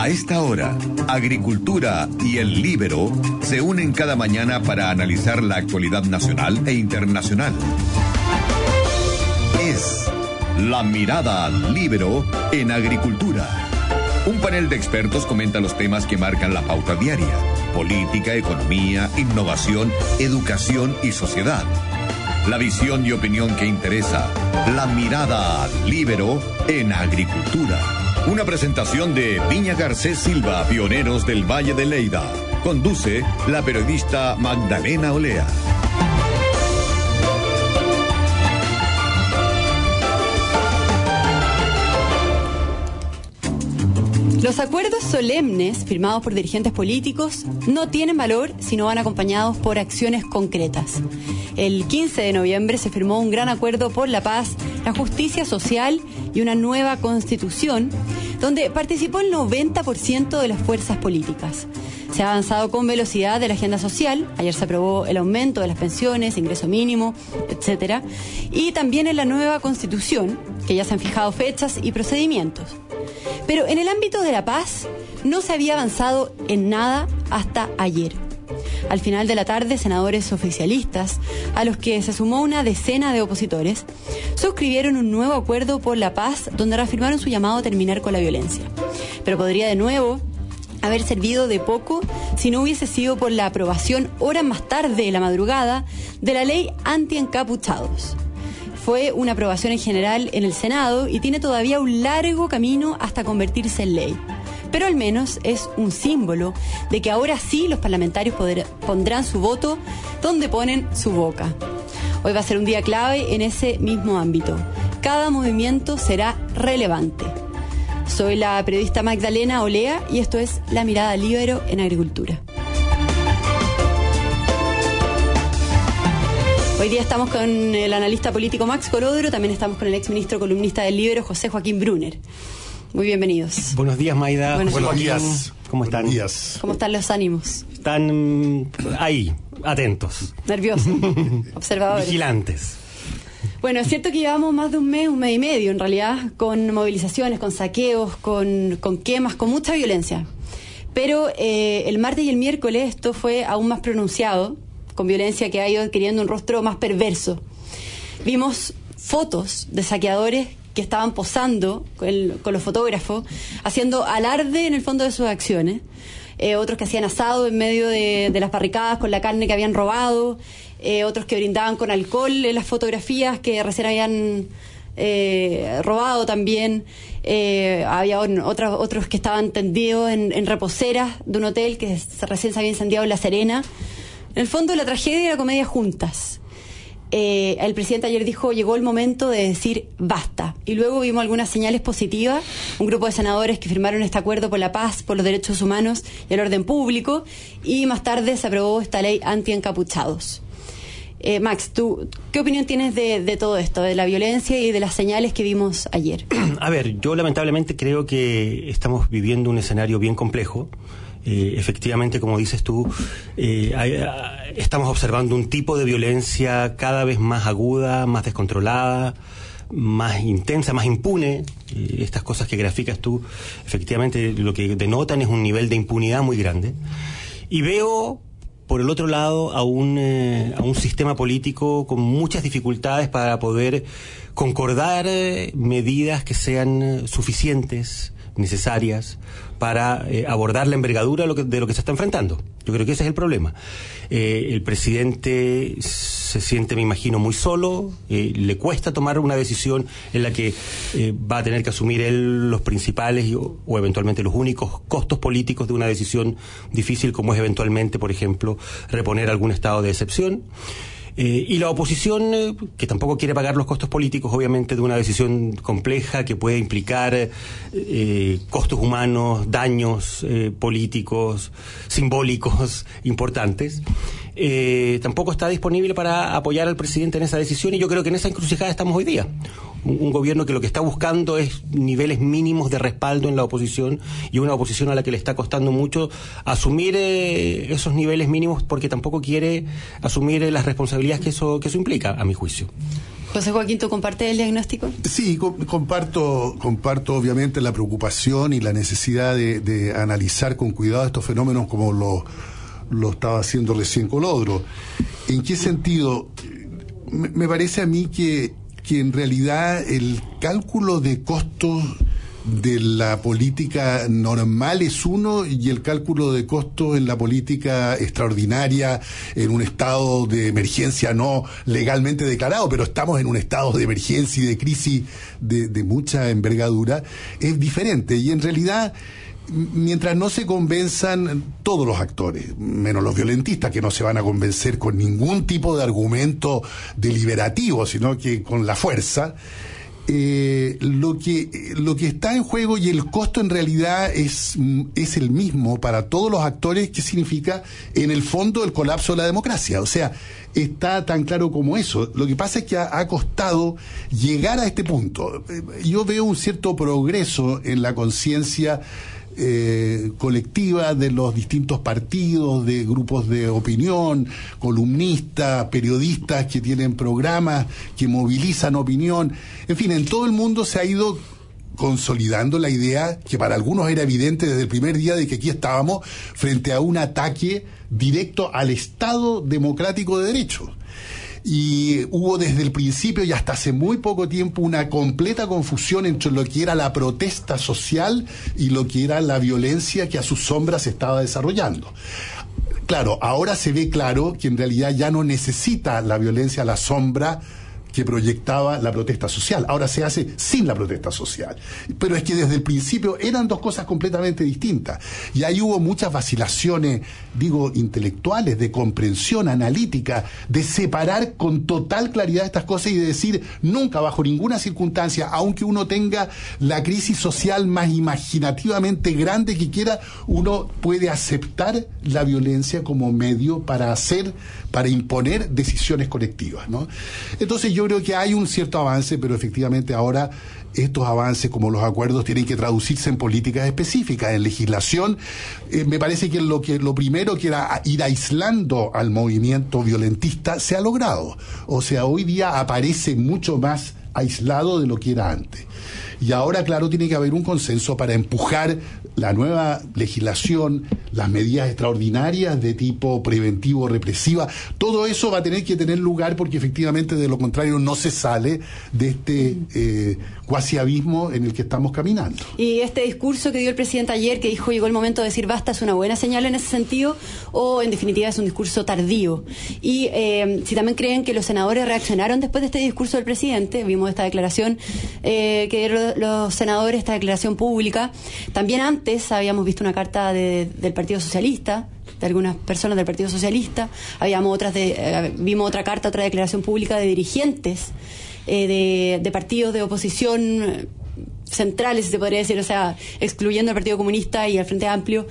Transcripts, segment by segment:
A esta hora, Agricultura y el Libero se unen cada mañana para analizar la actualidad nacional e internacional. Es La Mirada Libero en Agricultura. Un panel de expertos comenta los temas que marcan la pauta diaria. Política, economía, innovación, educación y sociedad. La visión y opinión que interesa. La mirada Libero en Agricultura. Una presentación de Viña Garcés Silva, pioneros del Valle de Leida. Conduce la periodista Magdalena Olea. Los acuerdos solemnes firmados por dirigentes políticos no tienen valor si no van acompañados por acciones concretas. El 15 de noviembre se firmó un gran acuerdo por la paz, la justicia social y una nueva constitución, donde participó el 90% de las fuerzas políticas. Se ha avanzado con velocidad de la agenda social. Ayer se aprobó el aumento de las pensiones, ingreso mínimo, etcétera, y también en la nueva constitución, que ya se han fijado fechas y procedimientos. Pero en el ámbito de la paz no se había avanzado en nada hasta ayer. Al final de la tarde, senadores oficialistas, a los que se sumó una decena de opositores, suscribieron un nuevo acuerdo por la paz donde reafirmaron su llamado a terminar con la violencia. Pero podría de nuevo haber servido de poco si no hubiese sido por la aprobación horas más tarde de la madrugada de la ley anti-encapuchados fue una aprobación en general en el Senado y tiene todavía un largo camino hasta convertirse en ley. Pero al menos es un símbolo de que ahora sí los parlamentarios pondrán su voto donde ponen su boca. Hoy va a ser un día clave en ese mismo ámbito. Cada movimiento será relevante. Soy la periodista Magdalena Olea y esto es La Mirada Libero en Agricultura. Hoy día estamos con el analista político Max Colodro, también estamos con el exministro columnista del Libro, José Joaquín Brunner. Muy bienvenidos. Buenos días, Maida. Buenos, días. ¿Cómo están? Buenos días. ¿Cómo están los ánimos? Están mm, ahí, atentos. Nerviosos, observadores. Vigilantes. Bueno, es cierto que llevamos más de un mes, un mes y medio en realidad, con movilizaciones, con saqueos, con, con quemas, con mucha violencia. Pero eh, el martes y el miércoles esto fue aún más pronunciado con violencia que ha ido adquiriendo un rostro más perverso. Vimos fotos de saqueadores que estaban posando con, los fotógrafos, haciendo alarde en el fondo de sus acciones. Eh, otros que hacían asado en medio de, las barricadas con la carne que habían robado, eh, otros que brindaban con alcohol en las fotografías que recién habían eh, robado también. había otros, otros que estaban tendidos en, en, reposeras de un hotel que recién se había incendiado en La Serena. En el fondo, la tragedia y la comedia juntas. Eh, el presidente ayer dijo, llegó el momento de decir basta. Y luego vimos algunas señales positivas, un grupo de senadores que firmaron este acuerdo por la paz, por los derechos humanos y el orden público, y más tarde se aprobó esta ley anti-encapuchados. Eh, Max, ¿tú qué opinión tienes de, de, todo esto, de la violencia y de las señales que vimos ayer? A ver, yo lamentablemente creo que estamos viviendo un escenario bien complejo. Eh, efectivamente, como dices tú, eh, estamos observando un tipo de violencia cada vez más aguda, más descontrolada, más intensa, más impune. Eh, estas cosas que graficas tú, efectivamente, lo que denotan es un nivel de impunidad muy grande. Y veo, por el otro lado, a un, a un sistema político con muchas dificultades para poder concordar medidas que sean suficientes, necesarias, para eh, abordar la envergadura de lo, que, se está enfrentando. Yo creo que ese es el problema. Eh, el presidente se siente, me imagino, muy solo, eh, le cuesta tomar una decisión en la que va a tener que asumir él los principales o eventualmente los únicos costos políticos de una decisión difícil como es eventualmente, por ejemplo, reponer algún estado de excepción. Eh, y la oposición, eh, que tampoco quiere pagar los costos políticos, obviamente, de una decisión compleja que puede implicar eh, costos humanos, daños políticos, simbólicos importantes, tampoco está disponible para apoyar al presidente en esa decisión y yo creo que en esa encrucijada estamos hoy día. Un, gobierno que lo que está buscando es niveles mínimos de respaldo en la oposición y una oposición a la que le está costando mucho asumir eh, esos niveles mínimos porque tampoco quiere asumir eh, las responsabilidades responsabilidades que eso, que eso implica, a mi juicio. José Joaquín, ¿tú compartes el diagnóstico? Sí, comparto, comparto obviamente la preocupación y la necesidad de, analizar con cuidado estos fenómenos como lo, lo estaba haciendo recién Colodro. ¿En qué sentido? Me, parece a mí que, que en realidad el cálculo de costos de la política normal es uno y el cálculo de costos en la política extraordinaria, en un estado de emergencia no legalmente declarado, pero estamos en un estado de emergencia y de crisis de, de mucha envergadura, es diferente. Y en realidad mientras no se convenzan todos los actores, menos los violentistas, que no se van a convencer con ningún tipo de argumento deliberativo, sino que con la fuerza, eh, lo, que, lo que está en juego y el costo en realidad es, es el mismo para todos los actores, que significa en el fondo el colapso de la democracia. O sea, está tan claro como eso. Lo que pasa es que ha, costado llegar a este punto. Eh, yo veo un cierto progreso en la conciencia eh, colectiva de los distintos partidos, de grupos de opinión, columnistas, periodistas que tienen programas que movilizan opinión. En fin, en todo el mundo se ha ido consolidando la idea que para algunos era evidente desde el primer día de que aquí estábamos frente a un ataque directo al Estado democrático de derecho y hubo desde el principio y hasta hace muy poco tiempo una completa confusión entre lo que era la protesta social y lo que era la violencia que a sus sombras se estaba desarrollando. Claro, ahora se ve claro que en realidad ya no necesita la violencia a la sombra que proyectaba la protesta social. Ahora se hace sin la protesta social. Pero es que desde el principio eran dos cosas completamente distintas. Y ahí hubo muchas vacilaciones, digo, intelectuales, de comprensión analítica, de separar con total claridad estas cosas y de decir, nunca, bajo ninguna circunstancia, aunque uno tenga la crisis social más imaginativamente grande que quiera, uno puede aceptar la violencia como medio para hacer, para imponer decisiones colectivas. Entonces yo creo que hay un cierto avance, pero efectivamente ahora estos avances, como los acuerdos, tienen que traducirse en políticas específicas, en legislación. Eh, me parece que lo, que lo primero que era ir aislando al movimiento violentista se ha logrado. O sea, hoy día aparece mucho más aislado de lo que era antes. Y ahora, claro, tiene que haber un consenso para empujar la nueva legislación, las medidas extraordinarias de tipo preventivo, represiva, todo eso va a tener que tener lugar porque efectivamente de lo contrario no se sale de este eh, cuasi abismo en el que estamos caminando. Y este discurso que dio el presidente ayer, que dijo llegó el momento de decir basta, es una buena señal en ese sentido, o en definitiva es un discurso tardío. Y eh, si también creen que los senadores reaccionaron después de este discurso del presidente, vimos esta declaración eh, que los senadores, esta declaración pública, también antes habíamos visto una carta del Partido Socialista, de algunas personas del Partido Socialista, habíamos otras de, eh, vimos otra carta, otra declaración pública de dirigentes eh, de, partidos de oposición centrales, si se podría decir, o sea, excluyendo al Partido Comunista y al Frente Amplio,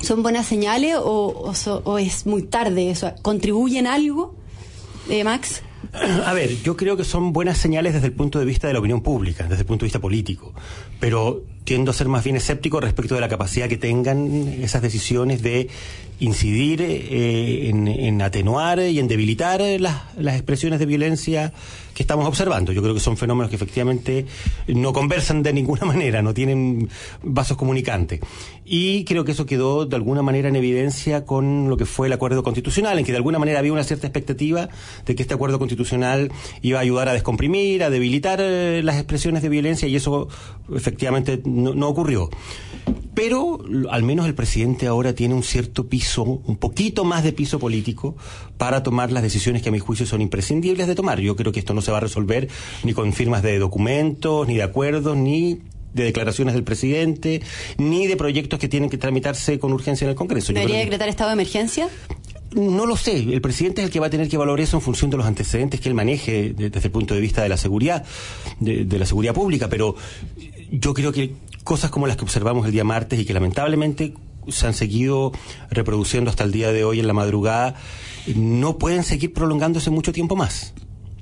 ¿son buenas señales o, o, es muy tarde eso? ¿Contribuyen algo, eh, Max? A ver, yo creo que son buenas señales desde el punto de vista de la opinión pública, desde el punto de vista político, pero tiendo a ser más bien escéptico respecto de la capacidad que tengan esas decisiones de incidir eh, en, atenuar y en debilitar las, las expresiones de violencia que estamos observando. Yo creo que son fenómenos que efectivamente no conversan de ninguna manera, no tienen vasos comunicantes. Y creo que eso quedó de alguna manera en evidencia con lo que fue el acuerdo constitucional, en que de alguna manera había una cierta expectativa de que este acuerdo constitucional iba a ayudar a descomprimir, a debilitar eh, las expresiones de violencia y eso efectivamente no, ocurrió. Pero al menos el presidente ahora tiene un cierto piso, un poquito más de piso político para tomar las decisiones que a mi juicio son imprescindibles de tomar. Yo creo que esto no se va a resolver ni con firmas de documentos, ni de acuerdos, ni de declaraciones del presidente, ni de proyectos que tienen que tramitarse con urgencia en el Congreso. ¿Debería decretar estado de emergencia? No lo sé. El presidente es el que va a tener que valorar eso en función de los antecedentes que él maneje desde el punto de vista de la seguridad, de la seguridad pública. Pero yo creo que cosas como las que observamos el día martes y que lamentablemente se han seguido reproduciendo hasta el día de hoy en la madrugada, no pueden seguir prolongándose mucho tiempo más.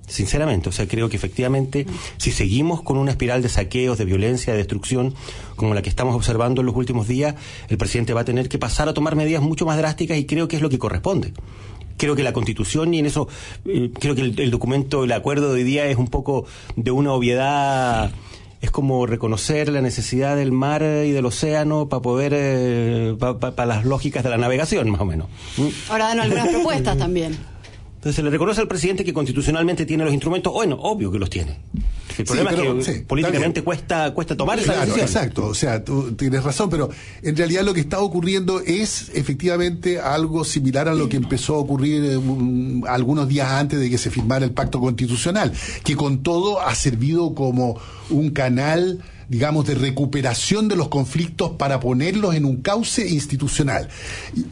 Sinceramente, o sea, creo que efectivamente, si seguimos con una espiral de saqueos, de violencia, de destrucción, como la que estamos observando en los últimos días, el presidente va a tener que pasar a tomar medidas mucho más drásticas y creo que es lo que corresponde creo que la constitución y en eso eh, creo que el, documento, el acuerdo de hoy día es un poco de una obviedad es como reconocer la necesidad del mar y del océano para poder, eh, para las lógicas de la navegación, más o menos. Ahora dan algunas propuestas también. Entonces se le reconoce al presidente que constitucionalmente tiene los instrumentos, bueno, obvio que los tiene. El problema es que políticamente cuesta, cuesta tomar esa decisión. Exacto, o sea, tú tienes razón, pero en realidad lo que está ocurriendo es efectivamente algo similar a lo que empezó a ocurrir eh, algunos días antes de que se firmara el pacto constitucional, que con todo ha servido como un canal digamos, de recuperación de los conflictos para ponerlos en un cauce institucional.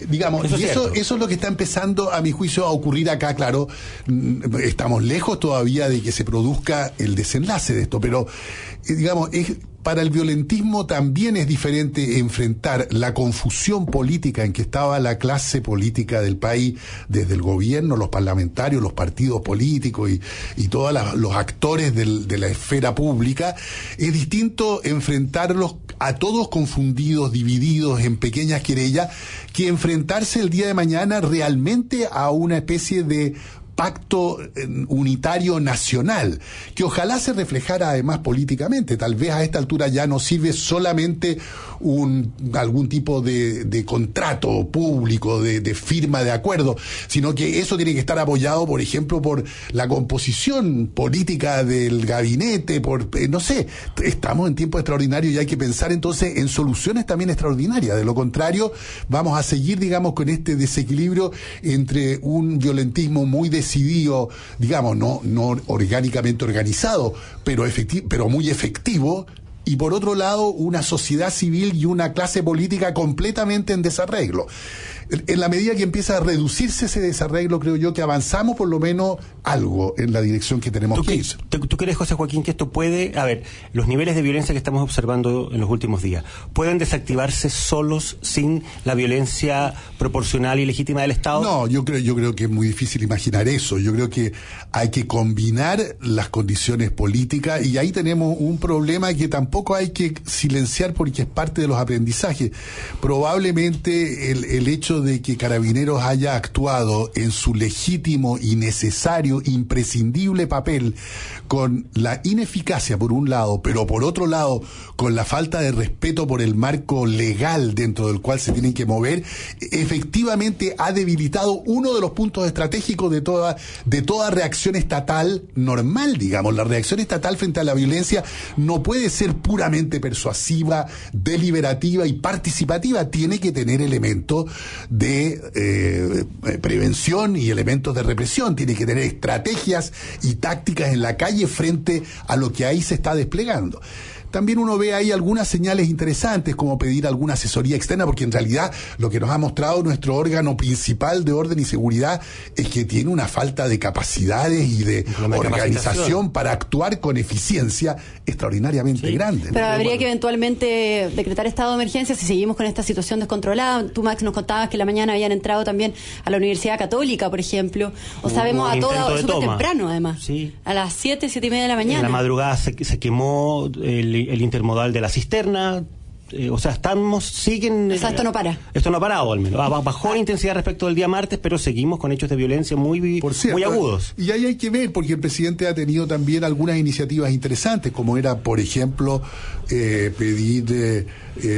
Digamos, y eso, eso es lo que está empezando, a mi juicio, a ocurrir acá, claro. Mm, estamos lejos todavía de que se produzca el desenlace de esto, pero, eh, digamos, es para el violentismo también es diferente enfrentar la confusión política en que estaba la clase política del país, desde el gobierno, los parlamentarios, los partidos políticos y, todos los actores de la esfera pública. Es distinto enfrentarlos a todos confundidos, divididos en pequeñas querellas, que enfrentarse el día de mañana realmente a una especie de pacto eh, unitario nacional, que ojalá se reflejara además políticamente. Tal vez a esta altura ya no sirve solamente un, algún tipo de, contrato público, de, firma de acuerdo, sino que eso tiene que estar apoyado, por ejemplo, por la composición política del gabinete, por, eh, no sé, estamos en tiempo extraordinario y hay que pensar entonces en soluciones también extraordinarias. De lo contrario, vamos a seguir, digamos, con este desequilibrio entre un violentismo muy decidido, digamos, no, no orgánicamente organizado, pero, pero muy efectivo, y por otro lado una sociedad civil y una clase política completamente en desarreglo en la medida que empieza a reducirse ese desarreglo, creo yo que avanzamos por lo menos algo en la dirección que tenemos que ir. ¿Tú crees, José Joaquín, que esto puede, a ver, los niveles de violencia que estamos observando en los últimos días, pueden desactivarse solos sin la violencia proporcional y legítima del Estado? No, yo creo, yo creo que es muy difícil imaginar eso. Yo creo que hay que combinar las condiciones políticas y ahí tenemos un problema que tampoco hay que silenciar porque es parte de los aprendizajes. Probablemente el, el hecho de que Carabineros haya actuado en su legítimo y necesario, imprescindible papel con la ineficacia por un lado, pero por otro lado con la falta de respeto por el marco legal dentro del cual se tienen que mover, efectivamente ha debilitado uno de los puntos estratégicos de toda, de toda reacción estatal normal, digamos. La reacción estatal frente a la violencia no puede ser puramente persuasiva, deliberativa y participativa, tiene que tener elementos de eh, prevención y elementos de represión, tiene que tener estrategias y tácticas en la calle frente a lo que ahí se está desplegando también uno ve ahí algunas señales interesantes, como pedir alguna asesoría externa, porque en realidad lo que nos ha mostrado nuestro órgano principal de orden y seguridad es que tiene una falta de capacidades y de organización para actuar con eficiencia extraordinariamente grande. Pero habría que eventualmente decretar estado de emergencia si seguimos con esta situación descontrolada. Tú, Max, nos contabas que la mañana habían entrado también a la Universidad Católica, por ejemplo. O sabemos a toda, súper temprano, además. A las 7, 7 y media de la mañana. En la madrugada se, se quemó el el intermodal de la cisterna, eh, o sea, estamos, siguen... O sea, esto no para. Esto no ha parado, al menos. Bajó la intensidad respecto del día martes, pero seguimos con hechos de violencia muy, muy agudos. Y ahí hay que ver, porque el presidente ha tenido también algunas iniciativas interesantes, como era, por ejemplo, eh, pedir eh,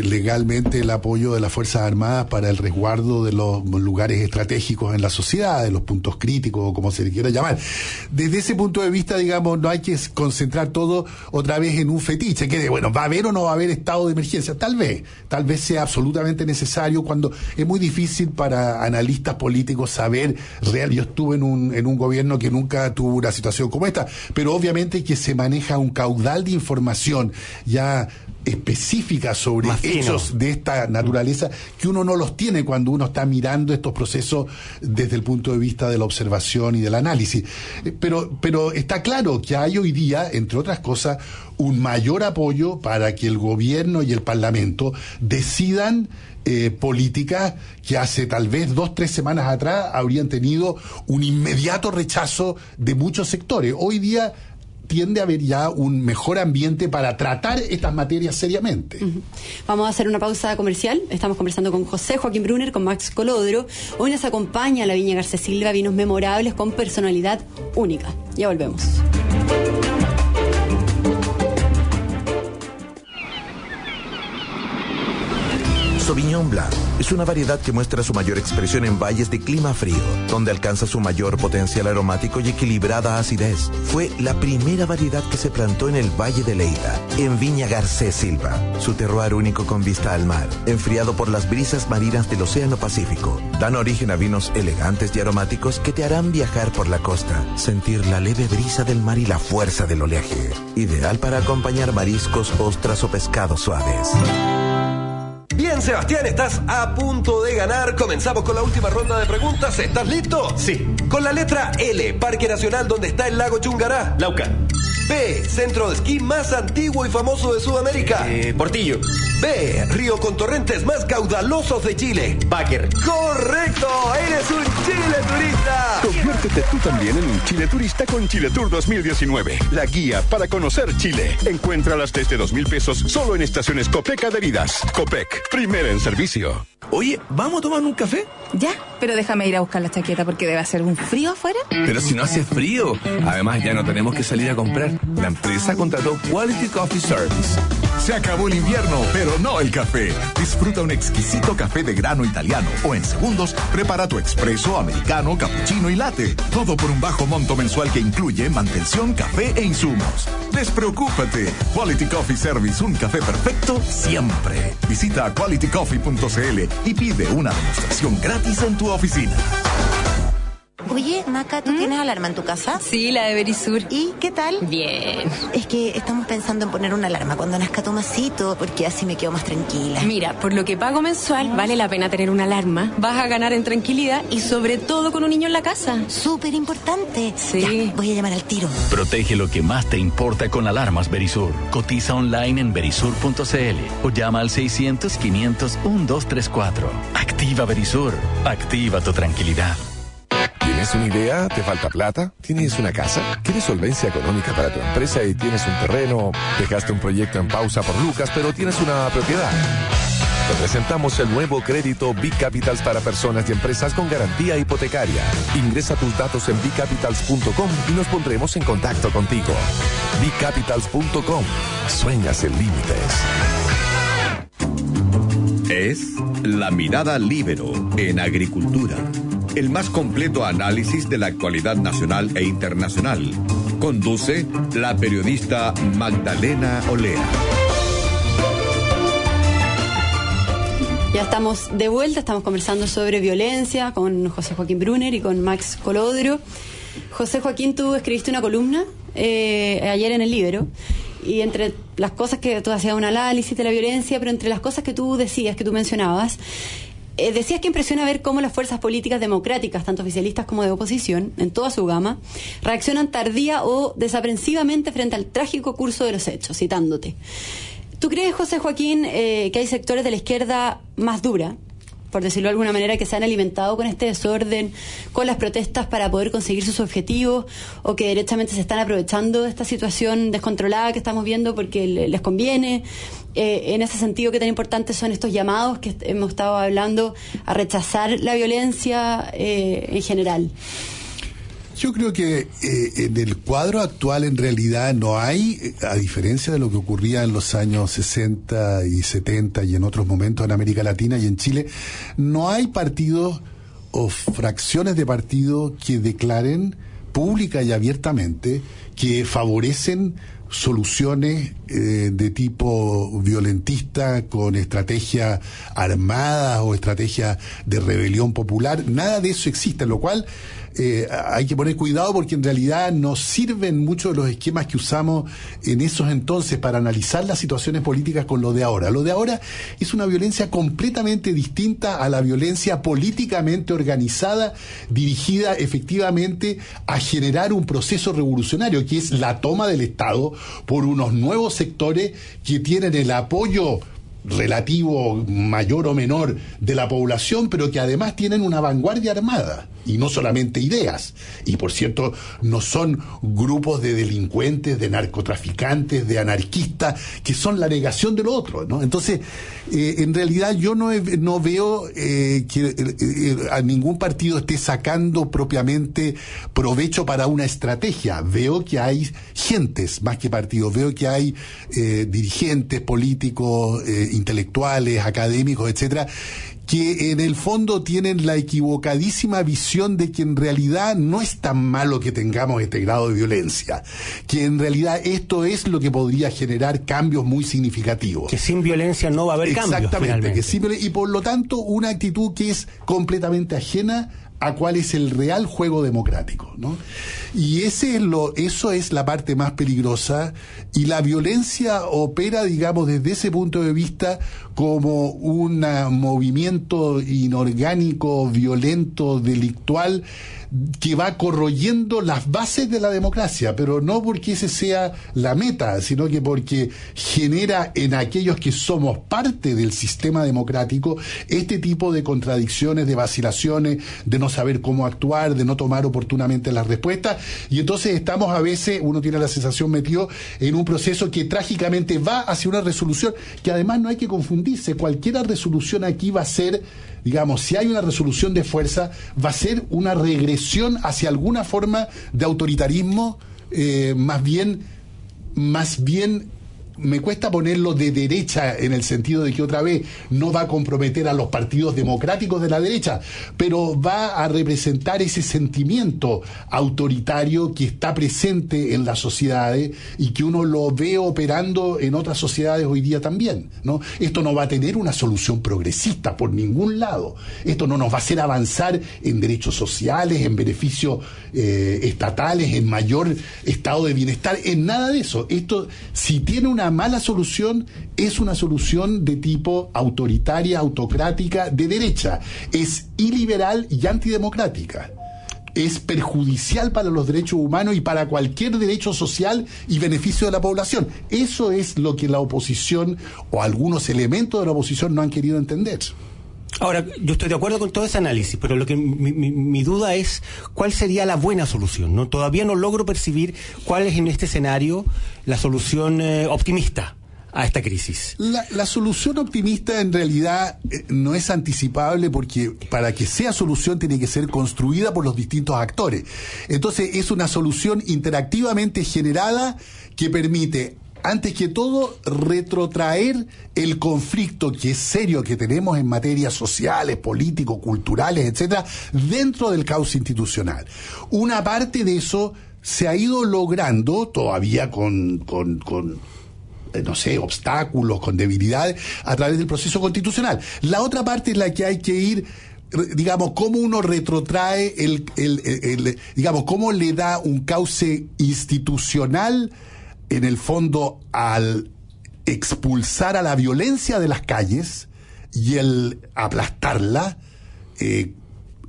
legalmente el apoyo de las Fuerzas Armadas para el resguardo de los lugares estratégicos en la sociedad, de los puntos críticos, o como se le quiera llamar. Desde ese punto de vista, digamos, no hay que concentrar todo otra vez en un fetiche, que de, bueno, ¿va a haber o no va a haber estado de emergencia? Tal vez, tal vez sea absolutamente necesario cuando es muy difícil para analistas políticos saber real. Yo estuve en un, en un gobierno que nunca tuvo una situación como esta, pero obviamente que se maneja un caudal de información ya específica sobre hechos de esta naturaleza que uno no los tiene cuando uno está mirando estos procesos desde el punto de vista de la observación y del análisis. Eh, pero, pero está claro que hay hoy día, entre otras cosas, un mayor apoyo para que el gobierno y el parlamento decidan eh, políticas que hace tal vez dos, tres semanas atrás habrían tenido un inmediato rechazo de muchos sectores. Hoy día tiende a haber ya un mejor ambiente para tratar estas materias seriamente. Vamos a hacer una pausa comercial. Estamos conversando con José Joaquín Brunner, con Max Colodro. Hoy nos acompaña la Viña García Silva, vinos memorables con personalidad única. Ya volvemos. Sauvignon Blanc es una variedad que muestra su mayor expresión en valles de clima frío, donde alcanza su mayor potencial aromático y equilibrada acidez. Fue la primera variedad que se plantó en el Valle de Leida, en Viña Garcés Silva, su terroir único con vista al mar, enfriado por las brisas marinas del Océano Pacífico. Dan origen a vinos elegantes y aromáticos que te harán viajar por la costa, sentir la leve brisa del mar y la fuerza del oleaje. Ideal para acompañar mariscos, ostras o pescados suaves. Bien, Sebastián, estás a punto de ganar. Comenzamos con la última ronda de preguntas. ¿Estás listo? Sí. Con la letra L, Parque Nacional donde está el lago Chungará. Lauca. B, centro de esquí más antiguo y famoso de Sudamérica. Eh, Portillo. B, río con torrentes más caudalosos de Chile. Baker. ¡Correcto! ¡Eres un Chile turista! Conviértete tú también en un Chile turista con Chile Tour 2019. La guía para conocer Chile. Encuéntralas desde dos mil pesos solo en estaciones Copec adheridas. Copec, primera en servicio. Oye, ¿vamos a tomar un café? Ya, pero déjame ir a buscar la chaqueta porque debe hacer un frío afuera. Pero si no hace frío. Además, ya no tenemos que salir a comprar. La empresa contrató Quality Coffee Service. Se acabó el invierno, pero no el café. Disfruta un exquisito café de grano italiano o en segundos prepara tu expreso, americano, cappuccino y latte. Todo por un bajo monto mensual que incluye mantención, café e insumos. Despreocúpate. Quality Coffee Service, un café perfecto siempre. Visita qualitycoffee.cl y pide una demostración gratis en tu oficina. Oye, Maca, ¿tú tienes alarma en tu casa? Sí, la de Berisur. ¿Y qué tal? Bien. Es que estamos pensando en poner una alarma cuando nazca Tomasito, porque así me quedo más tranquila. Mira, por lo que pago mensual, vale la pena tener una alarma. Vas a ganar en tranquilidad y sobre todo con un niño en la casa. Súper importante. Sí. Ya, voy a llamar al tiro. Protege lo que más te importa con alarmas Berisur. Cotiza online en berisur.cl o llama al 600 500 1234. Activa Berisur. Activa tu tranquilidad. ¿Tienes una idea? ¿Te falta plata? ¿Tienes una casa? ¿Quieres solvencia económica para tu empresa y tienes un terreno? ¿Dejaste un proyecto en pausa por Lucas pero tienes una propiedad? Te presentamos el nuevo crédito Big Capitals para personas y empresas con garantía hipotecaria. Ingresa tus datos en bigcapitals.com y nos pondremos en contacto contigo. bigcapitals.com. Sueñas en límites. Es La Mirada Libero en Agricultura. El más completo análisis de la actualidad nacional e internacional. Conduce la periodista Magdalena Olea. Ya estamos de vuelta, estamos conversando sobre violencia con José Joaquín Brunner y con Max Colodro. José Joaquín, tú escribiste una columna eh, ayer en el Libro y entre las cosas que tú hacías un análisis de la violencia, pero entre las cosas que tú decías, que tú mencionabas, eh, decías que impresiona ver cómo las fuerzas políticas democráticas, tanto oficialistas como de oposición, en toda su gama, reaccionan tardía o desaprensivamente frente al trágico curso de los hechos, citándote. ¿Tú crees, José Joaquín, eh, que hay sectores de la izquierda más dura, por decirlo de alguna manera, que se han alimentado con este desorden, con las protestas para poder conseguir sus objetivos, o que derechamente se están aprovechando de esta situación descontrolada que estamos viendo porque le- les conviene? Eh, en ese sentido, ¿qué tan importantes son estos llamados que hemos estado hablando a rechazar la violencia eh, en general? Yo creo que eh, en el cuadro actual en realidad no hay, a diferencia de lo que ocurría en los años 60 y 70 y en otros momentos en América Latina y en Chile, no hay partidos o fracciones de partidos que declaren pública y abiertamente que favorecen soluciones eh, de tipo violentista con estrategia armada o estrategia de rebelión popular. Nada de eso existe, lo cual eh, hay que poner cuidado porque en realidad nos sirven mucho los esquemas que usamos en esos entonces para analizar las situaciones políticas con lo de ahora. Lo de ahora es una violencia completamente distinta a la violencia políticamente organizada, dirigida efectivamente a generar un proceso revolucionario, que es la toma del Estado por unos nuevos sectores que tienen el apoyo relativo mayor o menor de la población, pero que además tienen una vanguardia armada y no solamente ideas. Y por cierto, no son grupos de delincuentes, de narcotraficantes, de anarquistas, que son la negación de lo otro. ¿no? Entonces, eh, en realidad yo no, no veo eh, que eh, a ningún partido esté sacando propiamente provecho para una estrategia. Veo que hay gentes más que partidos, veo que hay dirigentes políticos, intelectuales, académicos, etcétera, que en el fondo tienen la equivocadísima visión de que en realidad no es tan malo que tengamos este grado de violencia, que en realidad esto es lo que podría generar cambios muy significativos. Que sin violencia no va a haber cambios. Exactamente, pero- y por lo tanto una actitud que es completamente ajena a cuál es el real juego democrático, ¿no? Y ese es lo, eso es la parte más peligrosa y la violencia opera, digamos, desde ese punto de vista como un movimiento inorgánico, violento, delictual que va corroyendo las bases de la democracia, pero no porque ese sea la meta, sino que porque genera en aquellos que somos parte del sistema democrático este tipo de contradicciones, de vacilaciones, de no saber cómo actuar, de no tomar oportunamente las respuestas, y entonces estamos a veces, uno tiene la sensación metido en un proceso que trágicamente va hacia una resolución, que además no hay que confundirse, cualquier resolución aquí va a ser digamos, si hay una resolución de fuerza, va a ser una regresión hacia alguna forma de autoritarismo, eh, más bien, más bien me cuesta ponerlo de derecha en el sentido de que otra vez no va a comprometer a los partidos democráticos de la derecha, pero va a representar ese sentimiento autoritario que está presente en las sociedades y que uno lo ve operando en otras sociedades hoy día también, ¿no? Esto no va a tener una solución progresista por ningún lado. Esto no nos va a hacer avanzar en derechos sociales, en beneficios eh, estatales, en mayor estado de bienestar, en nada de eso. Esto, si tiene una mala solución, es una solución de tipo autoritaria, autocrática, de derecha. Es iliberal y antidemocrática. Es perjudicial para los derechos humanos y para cualquier derecho social y beneficio de la población. Eso es lo que la oposición o algunos elementos de la oposición no han querido entender. Ahora, yo estoy de acuerdo con todo ese análisis, pero lo que mi, mi- duda es cuál sería la buena solución. ¿no? Todavía no logro percibir cuál es en este escenario la solución eh, optimista a esta crisis. La, la solución optimista en realidad eh, no es anticipable porque para que sea solución tiene que ser construida por los distintos actores. Entonces es una solución interactivamente generada que permite antes que todo, retrotraer el conflicto que es serio que tenemos en materias sociales, políticos, culturales, etcétera, dentro del caos institucional. Una parte de eso se ha ido logrando todavía con, con, con eh, no sé, obstáculos, con debilidades, a través del proceso constitucional. La otra parte es la que hay que ir digamos, cómo uno retrotrae el- digamos, cómo le da un cauce institucional, en el fondo, al expulsar a la violencia de las calles y el aplastarla, eh,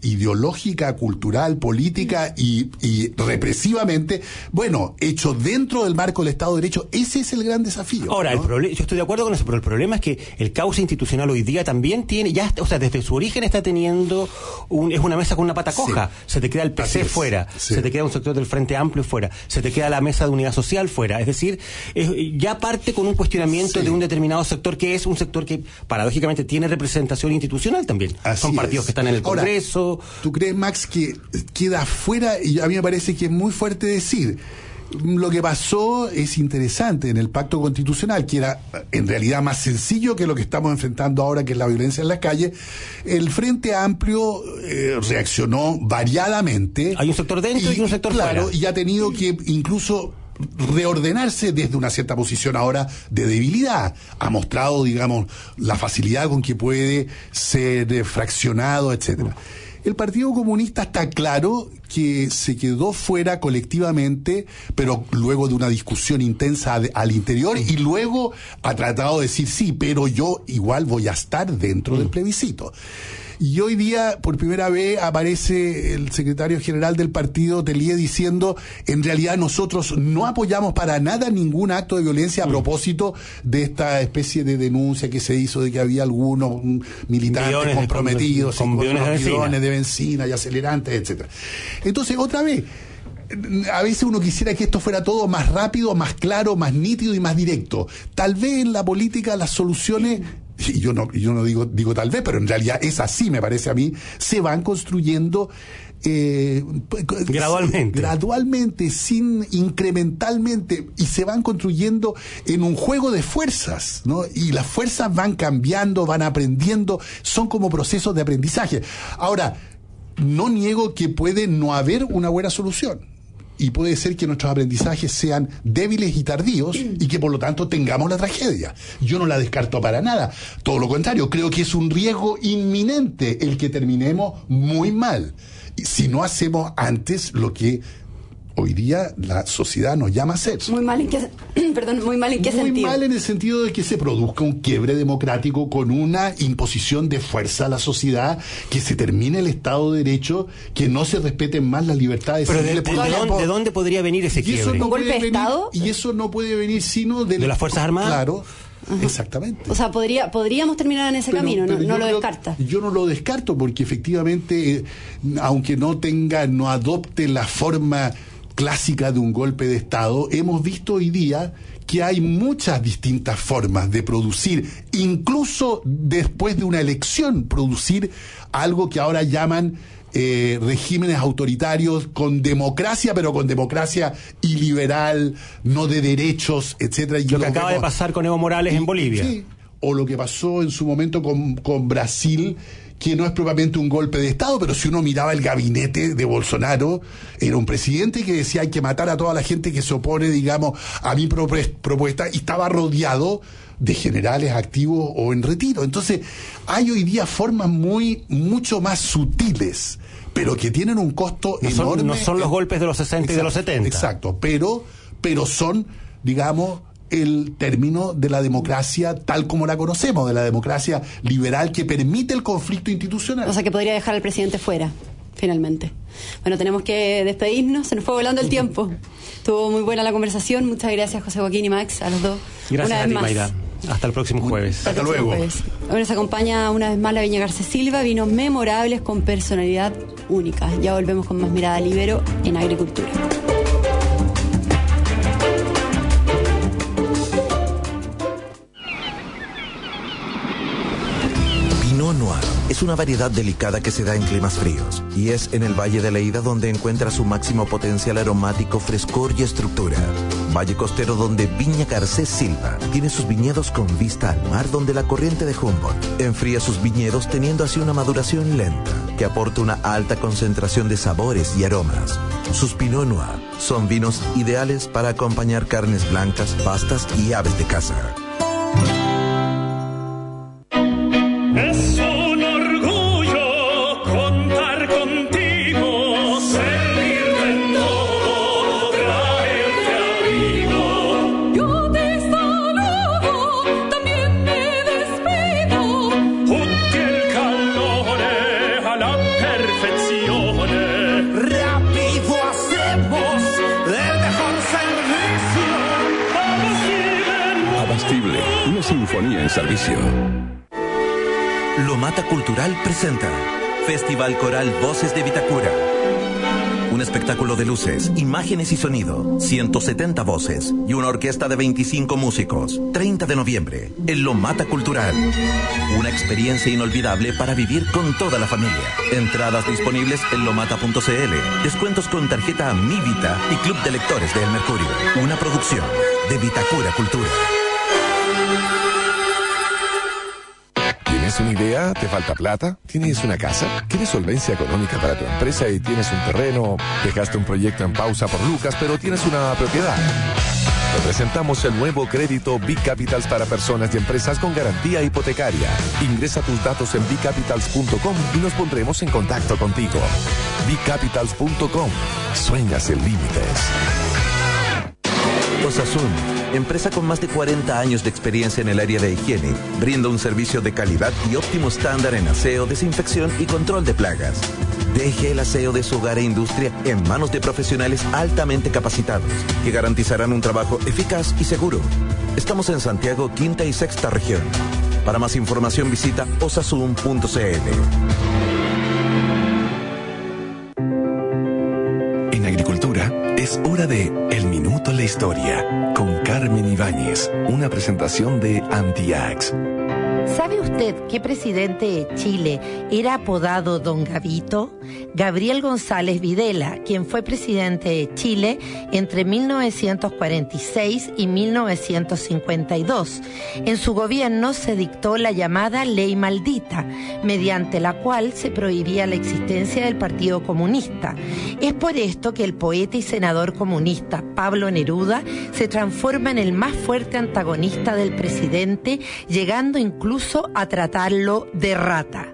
ideológica, cultural, política y, y represivamente, bueno, hecho dentro del marco del Estado de Derecho, ese es el gran desafío. Ahora, el problema, yo estoy de acuerdo con eso, pero el problema es que el caos institucional hoy día también tiene, ya, o sea, desde su origen está teniendo, un, es una mesa con una pata coja. Se te queda el PC es, fuera, sí. se te queda un sector del Frente Amplio fuera, se te queda la mesa de unidad social fuera. Es decir, es- ya parte con un cuestionamiento Sí. de un determinado sector que es un sector que paradójicamente tiene representación institucional también. Son partidos es. que están en el Ahora, ¿Tú crees, Max, que queda fuera? Y a mí me parece que es muy fuerte decir. Lo que pasó es interesante en el pacto constitucional, que era en realidad más sencillo que lo que estamos enfrentando ahora, que es la violencia en las calles. El Frente Amplio eh, reaccionó variadamente. Hay un sector dentro y, un sector claro, fuera. y ha tenido que incluso reordenarse desde una cierta posición ahora de debilidad. Ha mostrado, digamos, la facilidad con que puede ser fraccionado, etcétera. El Partido Comunista está claro que se quedó fuera colectivamente, pero luego de una discusión intensa al interior y luego ha tratado de decir sí, pero yo igual voy a estar dentro del plebiscito. Y hoy día, por primera vez, aparece el secretario general del partido, Telie, diciendo, en realidad nosotros no apoyamos para nada ningún acto de violencia a propósito de esta especie de denuncia que se hizo de que había algunos mm, militantes comprometidos con- con bidones de benzina. de y acelerantes, etcétera. Entonces, otra vez, a veces uno quisiera que esto fuera todo más rápido, más claro, más nítido y más directo. Tal vez en la política las soluciones, y yo no, yo no digo, digo tal vez, pero en realidad es así, me parece a mí, se van construyendo eh, Gradualmente. gradualmente, sin incrementalmente, y se van construyendo en un juego de fuerzas, ¿no? Y las fuerzas van cambiando, van aprendiendo, son como procesos de aprendizaje. Ahora, no niego que puede no haber una buena solución. Y puede ser que nuestros aprendizajes sean débiles y tardíos y que por lo tanto tengamos la tragedia. Yo no la descarto para nada. Todo lo contrario, creo que es un riesgo inminente el que terminemos muy mal. Si no hacemos antes lo que hoy día la sociedad nos llama a hacer. Muy mal en qué, perdón, muy mal en qué Muy sentido. mal en el sentido de que se produzca un quiebre democrático con una imposición de fuerza a la sociedad, que se termine el Estado de Derecho, que no se respeten más las libertades Pero de, civiles. de- por de lo dónde, tanto, de dónde podría venir ese y eso quiebre? no ¿Un golpe puede de venir- Estado? Y eso no puede venir sino ¿De las Fuerzas Armadas? Claro, exactamente. O sea, podría, podríamos terminar en ese Pero- camino, no, pero no lo descarta. Yo no lo descarto porque efectivamente, eh, aunque no tenga, no adopte la forma clásica de un golpe de Estado, hemos visto hoy día que hay muchas distintas formas de producir, incluso después de una elección, producir algo que ahora llaman eh, regímenes autoritarios con democracia, pero con democracia iliberal, no de derechos, etcétera. Lo que acaba de pasar con Evo Morales en Bolivia. Sí, o lo que pasó en su momento con, con Brasil, que no es propiamente un golpe de Estado, pero si uno miraba el gabinete de Bolsonaro, era un presidente que decía hay que matar a toda la gente que se opone, digamos, a mi propuesta, y estaba rodeado de generales activos o en retiro. Entonces, hay hoy día formas muy, mucho más sutiles, pero que tienen un costo No son, enorme. no son los golpes de los 60 y de los Exacto, 70. Exacto, pero, pero son, digamos, el término de la democracia tal como la conocemos, de la democracia liberal que permite el conflicto institucional. O sea, que podría dejar al presidente fuera, finalmente. Bueno, tenemos que despedirnos, se nos fue volando el tiempo. Estuvo muy buena la conversación. Muchas gracias, José Joaquín y Max, a los dos. Gracias Una a vez ti, más. Mayra. Hasta el próximo jueves. Hasta luego. Hoy nos acompaña una vez más la Viña García Silva, vinos memorables con personalidad única. Ya volvemos con más mirada libero en agricultura. Es una variedad delicada que se da en climas fríos y es en el Valle de Leida donde encuentra su máximo potencial aromático, frescor y estructura. Valle costero donde Viña Garcés Silva tiene sus viñedos con vista al mar donde la corriente de Humboldt enfría sus viñedos teniendo así una maduración lenta que aporta una alta concentración de sabores y aromas. Sus Pinot Noir son vinos ideales para acompañar carnes blancas, pastas y aves de caza. Festival Coral Voces de Vitacura. Un espectáculo de luces, imágenes y sonido, 170 voces y una orquesta de 25 músicos. 30 de noviembre, en Lomata Cultural. Una experiencia inolvidable para vivir con toda la familia. Entradas disponibles en lomata.cl. Descuentos con tarjeta Mi Vita y Club de Lectores de El Mercurio. Una producción de Vitacura Cultura. ¿Tienes una idea? ¿Te falta plata? ¿Tienes una casa? ¿Quieres solvencia económica para tu empresa y tienes un terreno? ¿Dejaste un proyecto en pausa por Lucas pero tienes una propiedad? Te presentamos el nuevo crédito Big Capitals para personas y empresas con garantía hipotecaria. Ingresa tus datos en bigcapitals.com y nos pondremos en contacto contigo. bigcapitals.com. Sueñas en límites. Osasun, empresa con más de 40 años de experiencia en el área de higiene, brinda un servicio de calidad y óptimo estándar en aseo, desinfección y control de plagas. Deje el aseo de su hogar e industria en manos de profesionales altamente capacitados que garantizarán un trabajo eficaz y seguro. Estamos en Santiago, quinta y sexta región. Para más información visita osasun.cl. En agricultura es hora de El La Historia con Carmen Ibáñez, una presentación de Antiax. ¿Sabe usted qué presidente de Chile era apodado Don Gavito? Gabriel González Videla, quien fue presidente de Chile entre 1946 y 1952. En su gobierno se dictó la llamada Ley Maldita, mediante la cual se prohibía la existencia del Partido Comunista. Es por esto que el poeta y senador comunista Pablo Neruda se transforma en el más fuerte antagonista del presidente, llegando incluso a tratarlo de rata.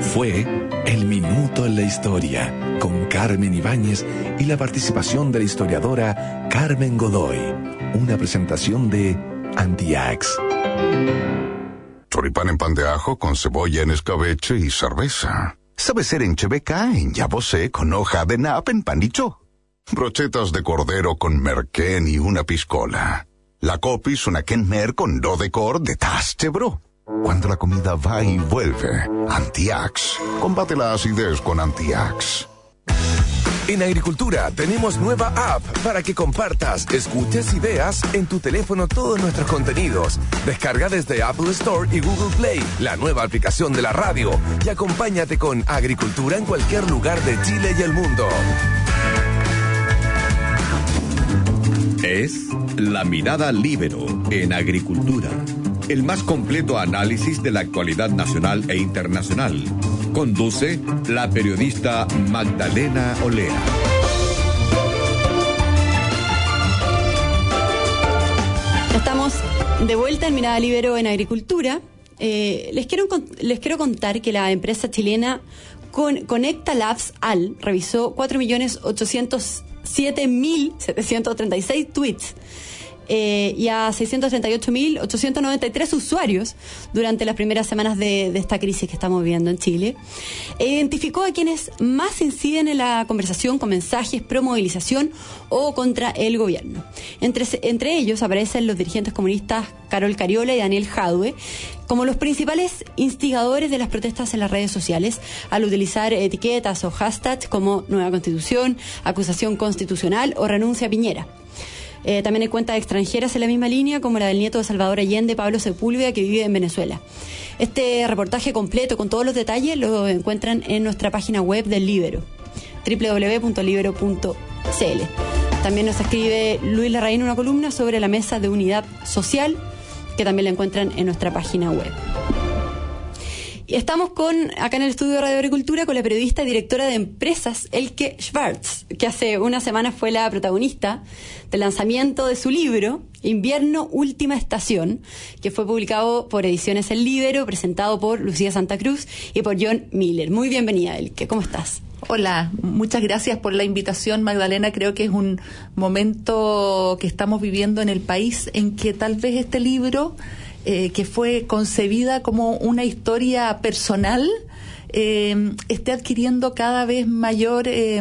Fue El Minuto en la Historia con Carmen Ibáñez y la participación de la historiadora Carmen Godoy. Una presentación de Antiax. Choripán en pan de ajo con cebolla en escabeche y cerveza. Sabe ser en cheveca, en yabosé con hoja de nap en panicho. Brochetas de cordero con merquén y una piscola. La copis una kenmer con do de cor de taste bro. Cuando la comida va y vuelve, Antiax. Combate la acidez con Antiax. En Agricultura tenemos nueva app para que compartas, escuches ideas en tu teléfono todos nuestros contenidos. Descarga desde Apple Store y Google Play la nueva aplicación de la radio y acompáñate con Agricultura en cualquier lugar de Chile y el mundo. Es La Mirada Libero en Agricultura. El más completo análisis de la actualidad nacional e internacional. Conduce la periodista Magdalena Olea. Estamos de vuelta en Mirada Libero en Agricultura. Eh, les, quiero, les quiero contar que la empresa chilena con, Conecta Labs AL revisó 4.807.736 tweets eh, y a 638.893 usuarios durante las primeras semanas de, esta crisis que estamos viviendo en Chile. E identificó a quienes más inciden en la conversación con mensajes pro movilización o contra el gobierno. Entre, entre ellos aparecen los dirigentes comunistas Carol Cariola y Daniel Jadwe como los principales instigadores de las protestas en las redes sociales al utilizar etiquetas o hashtags como Nueva Constitución, acusación constitucional o renuncia a Piñera. Eh, también hay cuentas extranjeras en la misma línea, como la del nieto de Salvador Allende, Pablo Sepúlveda, que vive en Venezuela. Este reportaje completo con todos los detalles lo encuentran en nuestra página web del Libero, www.libero.cl. También nos escribe Luis Larraín una columna sobre la mesa de unidad social, que también la encuentran en nuestra página web. Y estamos con, acá en el estudio de Radio Agricultura, con la periodista y directora de empresas, Elke Schwartz, que hace una semana fue la protagonista del lanzamiento de su libro, Invierno Última Estación, que fue publicado por Ediciones El Libero, presentado por Lucía Santa Cruz y por John Miller. Muy bienvenida, Elke, ¿cómo estás? Hola, muchas gracias por la invitación, Magdalena. Creo que es un momento que estamos viviendo en el país en que tal vez este libro, eh, que fue concebida como una historia personal, eh, esté adquiriendo cada vez mayor eh,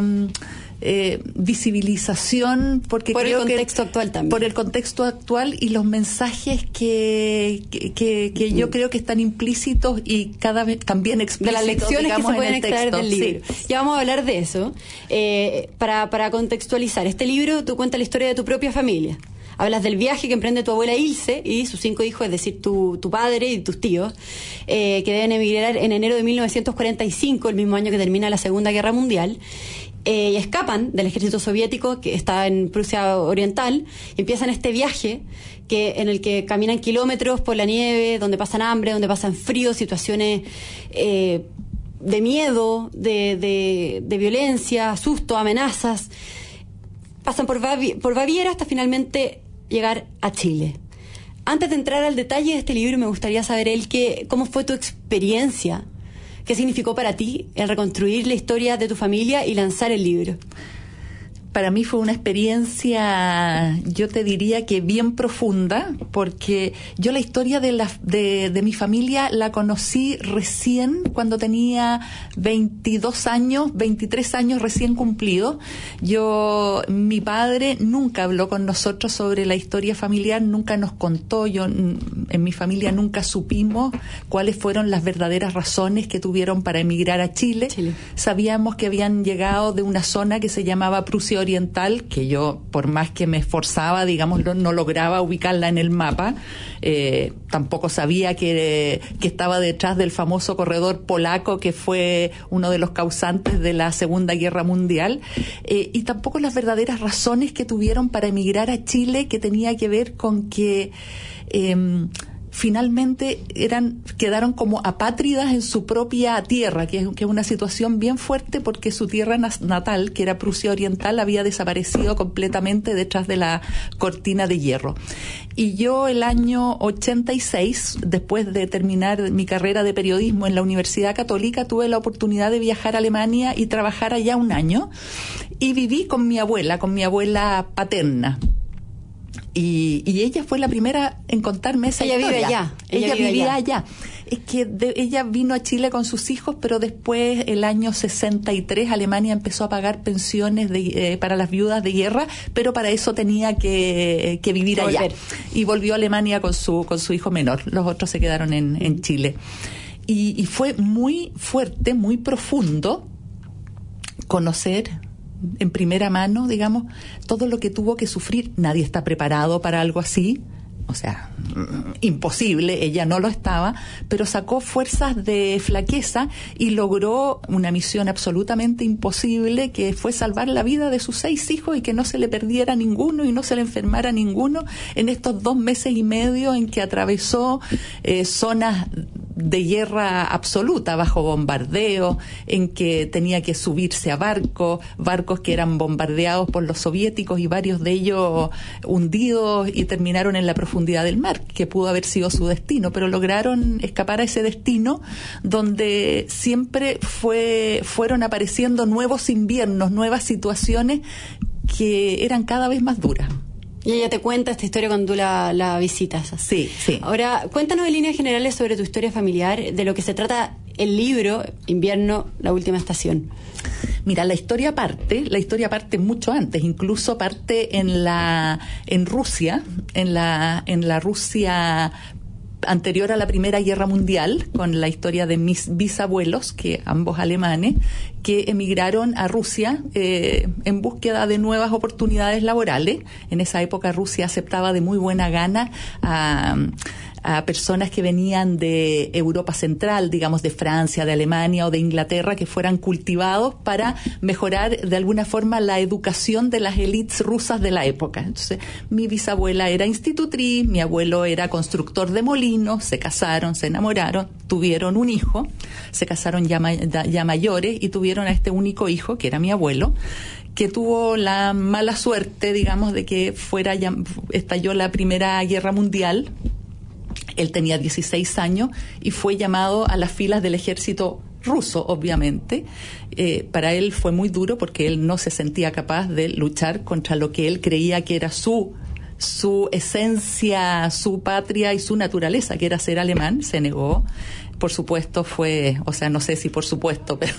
eh, visibilización porque Por el que- contexto actual también. por el contexto actual y los mensajes que, que, que- que yo creo que están implícitos y cada vez también de explícitos las lecciones que se pueden extraer texto. del Sí. libro. Ya vamos a hablar de eso. Eh, para, para contextualizar, este libro tú cuentas la historia de tu propia familia. Hablas del viaje que emprende tu abuela Ilse y sus cinco hijos, es decir, tu, padre y tus tíos, eh, que deben emigrar en enero de 1945, el mismo año que termina la Segunda Guerra Mundial. eh, y escapan del ejército soviético que está en Prusia Oriental y empiezan este viaje que en el que caminan kilómetros por la nieve, donde pasan hambre, donde pasan frío, situaciones eh, de miedo, de violencia, susto, amenazas. Pasan por, Bavi- por Baviera hasta finalmente llegar a Chile. Antes de entrar al detalle de este libro, me gustaría saber, el que, cómo fue tu experiencia, qué significó para ti el reconstruir la historia de tu familia y lanzar el libro. Para mí fue una experiencia, yo te diría que bien profunda, porque yo la historia de, la, de, de mi familia la conocí recién cuando tenía 22 años, 23 años recién cumplidos. Yo, mi padre nunca habló con nosotros sobre la historia familiar, nunca nos contó, yo en mi familia nunca supimos cuáles fueron las verdaderas razones que tuvieron para emigrar a Chile. Sabíamos que habían llegado de una zona que se llamaba Prusia Oriental, que yo, por más que me esforzaba, digamos, no, no lograba ubicarla en el mapa. Eh, tampoco sabía que, que estaba detrás del famoso corredor polaco que fue uno de los causantes de la Segunda Guerra Mundial. Eh, y tampoco las verdaderas razones que tuvieron para emigrar a Chile, que tenía que ver con que em, finalmente eran quedaron como apátridas en su propia tierra, que es, que es una situación bien fuerte porque su tierra natal, que era Prusia Oriental, había desaparecido completamente detrás de la cortina de hierro. Y yo el año 86, después de terminar mi carrera de periodismo en la Universidad Católica, tuve la oportunidad de viajar a Alemania y trabajar allá un año. Y viví con mi abuela, con mi abuela paterna. Y, y ella fue la primera en contarme esa Ella vive historia. allá, Ella, ella vive vivía allá. allá. Es que de- ella vino a Chile con sus hijos, pero después, el año 63, Alemania empezó a pagar pensiones de, eh, para las viudas de guerra, pero para eso tenía que, que vivir allá. Y volvió a Alemania con su, con su hijo menor. Los otros se quedaron en, en Chile. Y, y fue muy fuerte, muy profundo conocer en primera mano, digamos, todo lo que tuvo que sufrir. Nadie está preparado para algo así. O sea, mm, imposible, ella no lo estaba, pero sacó fuerzas de flaqueza y logró una misión absolutamente imposible que fue salvar la vida de sus seis hijos y que no se le perdiera ninguno y no se le enfermara ninguno en estos dos meses y medio en que atravesó eh, zonas de guerra absoluta, bajo bombardeo, en que tenía que subirse a barcos, barcos que eran bombardeados por los soviéticos y varios de ellos hundidos y terminaron en la profundidad del mar, que pudo haber sido su destino, pero lograron escapar a ese destino donde siempre fue, fueron apareciendo nuevos inviernos, nuevas situaciones que eran cada vez más duras. Y ella te cuenta esta historia cuando tú la, la visitas. Sí, sí. Ahora, cuéntanos en líneas generales sobre tu historia familiar, de lo que se trata el libro Invierno, la última estación. Mira, la historia parte, la historia parte mucho antes, incluso parte en la en Rusia, en la en la Rusia anterior a la Primera Guerra Mundial, con la historia de mis bisabuelos, que ambos alemanes, que emigraron a Rusia eh, en búsqueda de nuevas oportunidades laborales. En esa época Rusia aceptaba de muy buena gana a a personas que venían de Europa Central, digamos de Francia, de Alemania o de Inglaterra, que fueran cultivados para mejorar de alguna forma la educación de las élites rusas de la época. Entonces, mi bisabuela era institutriz, mi abuelo era constructor de molinos, se casaron, se enamoraron, tuvieron un hijo, se casaron ya, ya mayores y tuvieron a este único hijo, que era mi abuelo, que tuvo la mala suerte, digamos, de que fuera estalló la Primera Guerra Mundial, él tenía 16 años y fue llamado a las filas del ejército ruso, obviamente. Eh, para él fue muy duro porque él no se sentía capaz de luchar contra lo que él creía que era su su esencia, su patria y su naturaleza, que era ser alemán, se negó. Por supuesto fue, o sea, no sé si por supuesto, pero,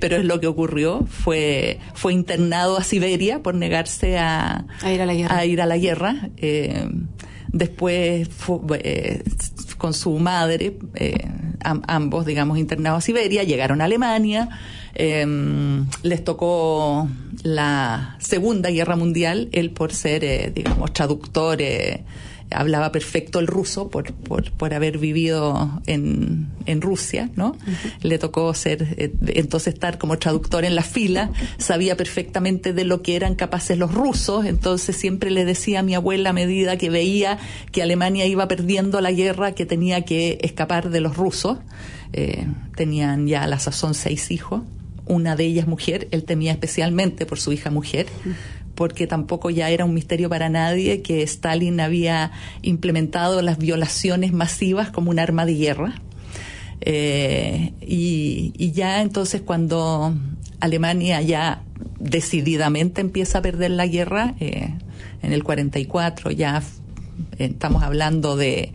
pero es lo que ocurrió. Fue, fue internado a Siberia por negarse a, A ir a la guerra. a ir a la guerra. Eh, después eh, con su madre, eh, am- ambos, digamos, internados a Siberia, llegaron a Alemania, eh, les tocó la Segunda Guerra Mundial, él por ser, eh, digamos, traductor, hablaba perfecto el ruso por, por, por haber vivido en, en Rusia, ¿no? Le tocó ser, eh, entonces estar como traductor en la fila, sabía perfectamente de lo que eran capaces los rusos, entonces siempre le decía a mi abuela a medida que veía que Alemania iba perdiendo la guerra que tenía que escapar de los rusos. Eh, tenían ya a la sazón seis hijos, una de ellas mujer, él temía especialmente por su hija mujer, porque tampoco ya era un misterio para nadie que Stalin había implementado las violaciones masivas como un arma de guerra. Eh, y, y ya entonces cuando Alemania ya decididamente empieza a perder la guerra eh, en el 44, ya estamos hablando de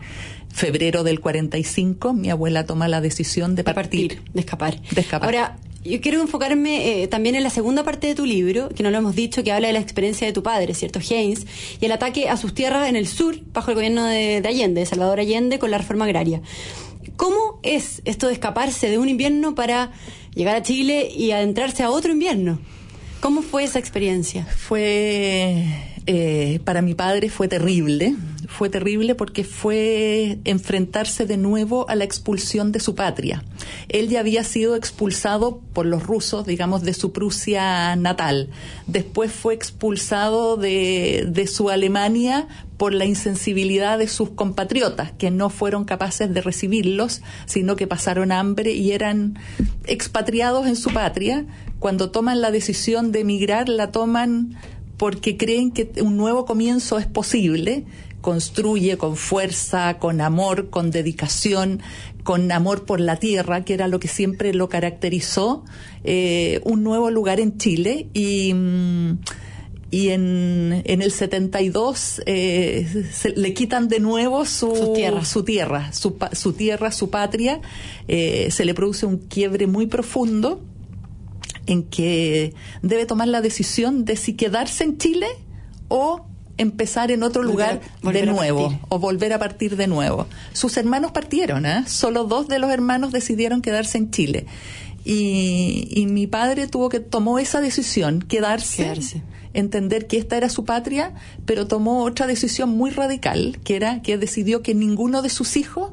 febrero del 45, mi abuela toma la decisión de partir. de escapar. De escapar. Ahora, yo quiero enfocarme eh, también en la segunda parte de tu libro, que no lo hemos dicho, que habla de la experiencia de tu padre, ¿cierto? Haynes, y el ataque a sus tierras en el sur, bajo el gobierno de, de Allende, de Salvador Allende, con la reforma agraria. ¿Cómo es esto de escaparse de un invierno para llegar a Chile y adentrarse a otro invierno? ¿Cómo fue esa experiencia? Fue, eh, para mi padre fue terrible, fue terrible porque fue enfrentarse de nuevo a la expulsión de su patria. Él ya había sido expulsado por los rusos, digamos, de su Prusia natal. Después fue expulsado de, de su Alemania por la insensibilidad de sus compatriotas, que no fueron capaces de recibirlos, sino que pasaron hambre y eran expatriados en su patria. Cuando toman la decisión de emigrar, la toman porque creen que un nuevo comienzo es posible, construye con fuerza, con amor, con dedicación, con amor por la tierra, que era lo que siempre lo caracterizó, eh, un nuevo lugar en Chile. Y... mm, y en, en el 72 eh, se, le quitan de nuevo su, Su tierra. su tierra, su, su tierra, su patria, eh, se le produce un quiebre muy profundo en que debe tomar la decisión de si quedarse en Chile o empezar en otro lugar volver de nuevo o volver a partir de nuevo. Sus hermanos partieron, ¿eh? solo dos de los hermanos decidieron quedarse en Chile. Y, y mi padre tuvo que tomó esa decisión, quedarse, Quedarse. entender que esta era su patria, pero tomó otra decisión muy radical, que era que decidió que ninguno de sus hijos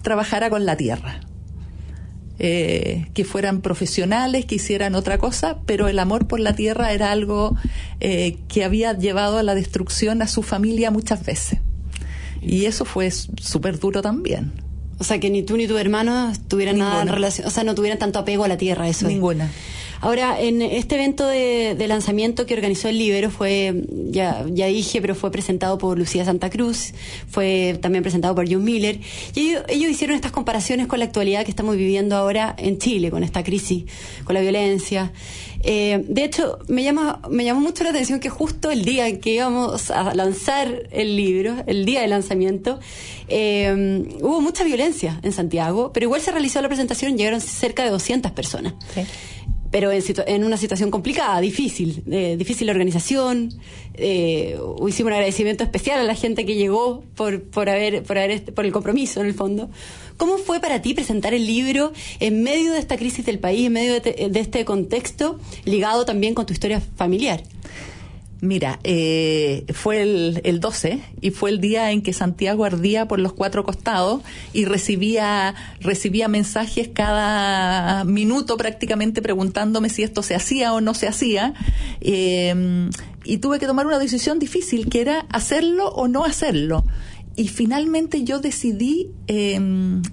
trabajara con la tierra. Eh, que fueran profesionales, que hicieran otra cosa, pero el amor por la tierra era algo eh, que había llevado a la destrucción a su familia muchas veces. Y eso fue súper duro también. O sea, que ni tú ni tu hermano tuvieran nada en relación, o sea, no tuvieran tanto apego a la tierra, eso es. Ahora, en este evento de, de lanzamiento que organizó el Libero fue, ya, ya dije, pero fue presentado por Lucía Santa Cruz, fue también presentado por John Miller, y ellos, ellos hicieron estas comparaciones con la actualidad que estamos viviendo ahora en Chile, con esta crisis, con la violencia. Eh, de hecho, me, llama, me llamó mucho la atención que justo el día en que íbamos a lanzar el libro, el día de lanzamiento, eh, hubo mucha violencia en Santiago, pero igual se realizó la presentación, llegaron cerca de 200 personas pero en, situ- en una situación complicada, difícil, eh, difícil la organización. Eh, hicimos un agradecimiento especial a la gente que llegó por, por haber, por haber, est- por el compromiso en el fondo. ¿Cómo fue para ti presentar el libro en medio de esta crisis del país, en medio de, te- de este contexto, ligado también con tu historia familiar? Mira, eh, fue el, el 12 y fue el día en que Santiago ardía por los cuatro costados y recibía, recibía mensajes cada minuto prácticamente preguntándome si esto se hacía o no se hacía. Eh, y tuve que tomar una decisión difícil, que era hacerlo o no hacerlo. Y finalmente yo decidí eh,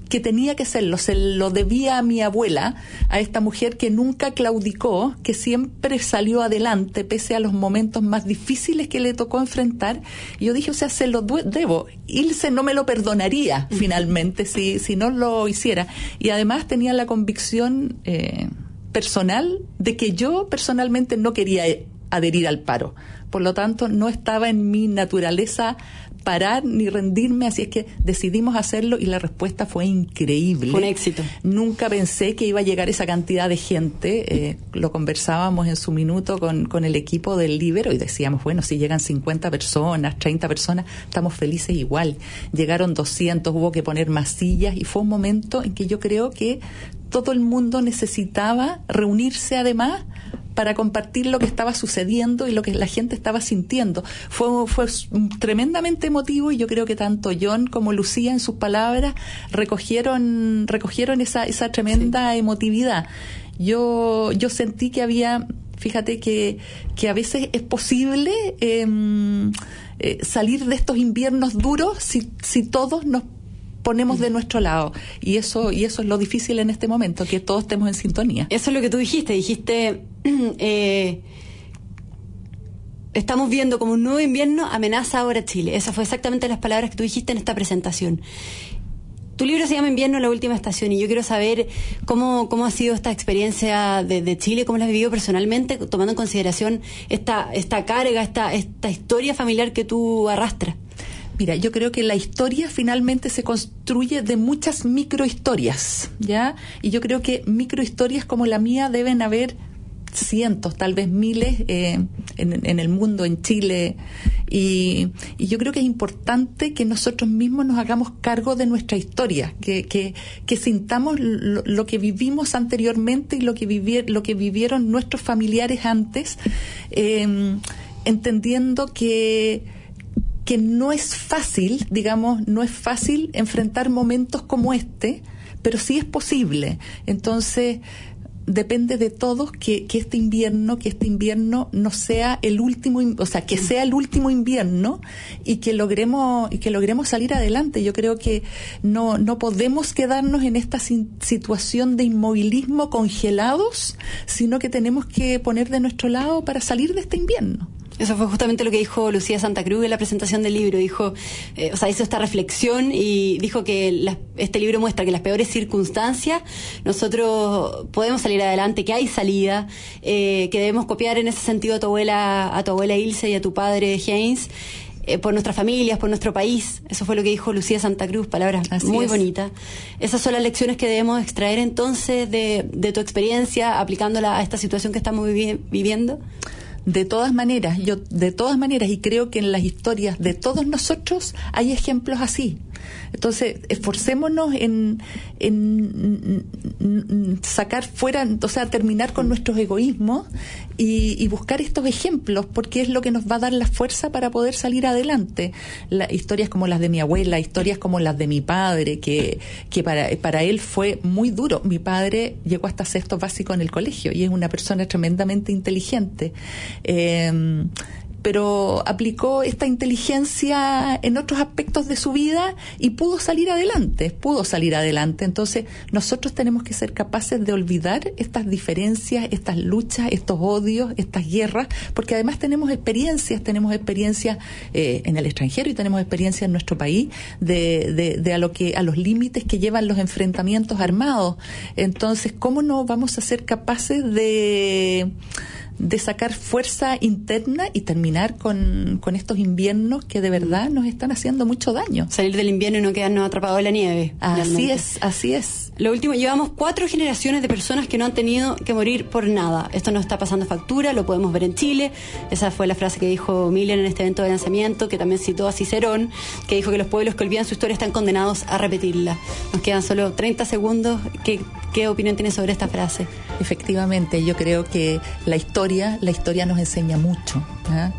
que tenía que hacerlo. Se lo debía a mi abuela, a esta mujer que nunca claudicó, que siempre salió adelante pese a los momentos más difíciles que le tocó enfrentar. Y yo dije, o sea, se lo debo. Ilse no me lo perdonaría finalmente si, si no lo hiciera. Y además tenía la convicción eh, personal de que yo personalmente no quería eh, adherir al paro. Por lo tanto, no estaba en mi naturaleza parar ni rendirme, así es que decidimos hacerlo y la respuesta fue increíble. Fue un éxito. Nunca pensé que iba a llegar esa cantidad de gente. eh, lo conversábamos en su minuto con, con el equipo del Libero y decíamos, bueno, si llegan 50 personas, 30 personas, estamos felices igual. Llegaron 200, hubo que poner más sillas y fue un momento en que yo creo que todo el mundo necesitaba reunirse además para compartir lo que estaba sucediendo y lo que la gente estaba sintiendo. Fue, fue tremendamente emotivo y yo creo que tanto John como Lucía en sus palabras recogieron, recogieron esa, esa tremenda emotividad. Yo, yo sentí que había, fíjate que, que a veces es posible em, eh, salir de estos inviernos duros si, si todos nos ponemos de nuestro lado y eso y eso es lo difícil en este momento que todos estemos en sintonía Eso es lo que tú dijiste. Dijiste, eh, estamos viendo como un nuevo invierno amenaza ahora Chile. Esas fue exactamente las palabras que tú dijiste en esta presentación. Tu libro se llama Invierno, la última estación, y yo quiero saber cómo, cómo ha sido esta experiencia de, de Chile, cómo la has vivido personalmente, tomando en consideración esta, esta carga, esta, esta historia familiar que tú arrastras. Mira, yo creo que la historia finalmente se construye de muchas microhistorias, ¿ya? Y yo creo que microhistorias como la mía deben haber cientos, tal vez miles eh, en, el mundo, en Chile. Y, yo creo que es importante que nosotros mismos nos hagamos cargo de nuestra historia, que, que, que sintamos lo, que vivimos anteriormente y lo que, lo que vivieron nuestros familiares antes, eh, entendiendo que que no es fácil, digamos, no es fácil enfrentar momentos como este, pero sí es posible. Entonces, depende de todos que, que, este invierno, que este invierno no sea el último, o sea, que sea el último invierno y que logremos, y que logremos salir adelante. Yo creo que no, no podemos quedarnos en esta situación de inmovilismo congelados, sino que tenemos que poner de nuestro lado para salir de este invierno. Eso fue justamente lo que dijo Lucía Santa Cruz en la presentación del libro. Dijo, eh, o sea, hizo esta reflexión y dijo que la, este libro muestra que en las peores circunstancias nosotros podemos salir adelante, que hay salida, eh, que debemos copiar en ese sentido a tu abuela, a tu abuela Ilse y a tu padre James. Eh, por nuestras familias, por nuestro país. Eso fue lo que dijo Lucía Santa Cruz, palabras Así muy es. bonitas. Esas son las lecciones que debemos extraer entonces de, de tu experiencia aplicándola a esta situación que estamos vivi viviendo de todas maneras, yo de todas maneras, y creo que en las historias de todos nosotros hay ejemplos así. Entonces, esforcémonos en, en, sacar fuera, o sea, terminar con nuestros egoísmos y, y, buscar estos ejemplos, porque es lo que nos va a dar la fuerza para poder salir adelante. La, historias como las de mi abuela, historias como las de mi padre, que, que para, para él fue muy duro. Mi padre llegó hasta sexto básico en el colegio y es una persona tremendamente inteligente. Eh, pero aplicó esta inteligencia en otros aspectos de su vida y pudo salir adelante, pudo salir adelante. Entonces, nosotros tenemos que ser capaces de olvidar estas diferencias, estas luchas, estos odios, estas guerras, porque además tenemos experiencias, tenemos experiencias eh, en el extranjero y tenemos experiencia en nuestro país de, de, de a lo que a los límites que llevan los enfrentamientos armados. Entonces, ¿cómo no vamos a ser capaces de de sacar fuerza interna y terminar con, con, estos inviernos que de verdad nos están haciendo mucho daño. Salir del invierno y no quedarnos atrapados en la nieve. Así realmente. es, así es. Lo último, llevamos cuatro generaciones de personas que no han tenido que morir por nada. Esto no está pasando factura, lo podemos ver en Chile. Esa fue la frase que dijo Miller en este evento de lanzamiento, que también citó a Cicerón, que dijo que los pueblos que olvidan su historia están condenados a repetirla. Nos quedan solo 30 segundos. ¿Qué, qué opinión tienes sobre esta frase? Efectivamente, yo creo que la historia, la historia nos enseña mucho. ¿eh?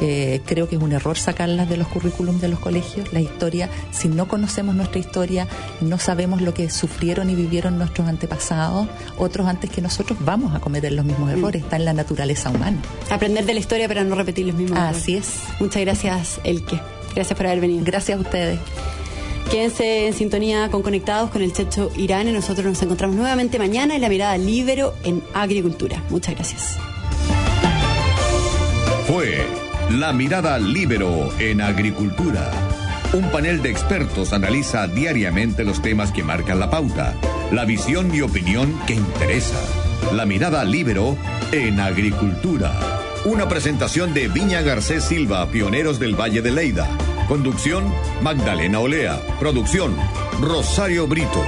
Eh, creo que es un error sacarlas de los currículums de los colegios. La historia, si no conocemos nuestra historia, no sabemos lo que sufrieron y vivieron nuestros antepasados, otros antes que nosotros vamos a cometer los mismos errores. Está en la naturaleza humana. Aprender de la historia para no repetir los mismos Así errores. es. Muchas gracias, Elke. Gracias por haber venido. Gracias a ustedes. Quédense en sintonía con Conectados con el Checho Irán y nosotros nos encontramos nuevamente mañana en la mirada libero en agricultura. Muchas gracias. Fue La Mirada Libero en Agricultura. Un panel de expertos analiza diariamente los temas que marcan la pauta, la visión y opinión que interesa. La Mirada Libero en Agricultura. Una presentación de Viña Garcés Silva, pioneros del Valle de Leida. Conducción, Magdalena Olea. Producción, Rosario Brito.